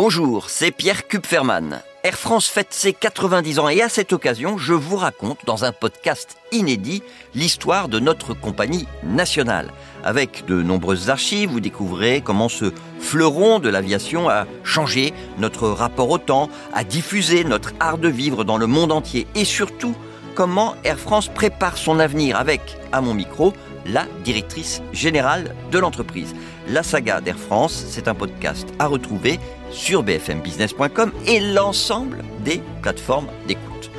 Bonjour, c'est Pierre Kupferman. Air France fête ses 90 ans et à cette occasion, je vous raconte dans un podcast inédit l'histoire de notre compagnie nationale. Avec de nombreuses archives, vous découvrez comment ce fleuron de l'aviation a changé notre rapport au temps, a diffusé notre art de vivre dans le monde entier et surtout comment Air France prépare son avenir avec, à mon micro, la directrice générale de l'entreprise. La saga d'Air France, c'est un podcast à retrouver sur bfmbusiness.com et l'ensemble des plateformes d'écoute.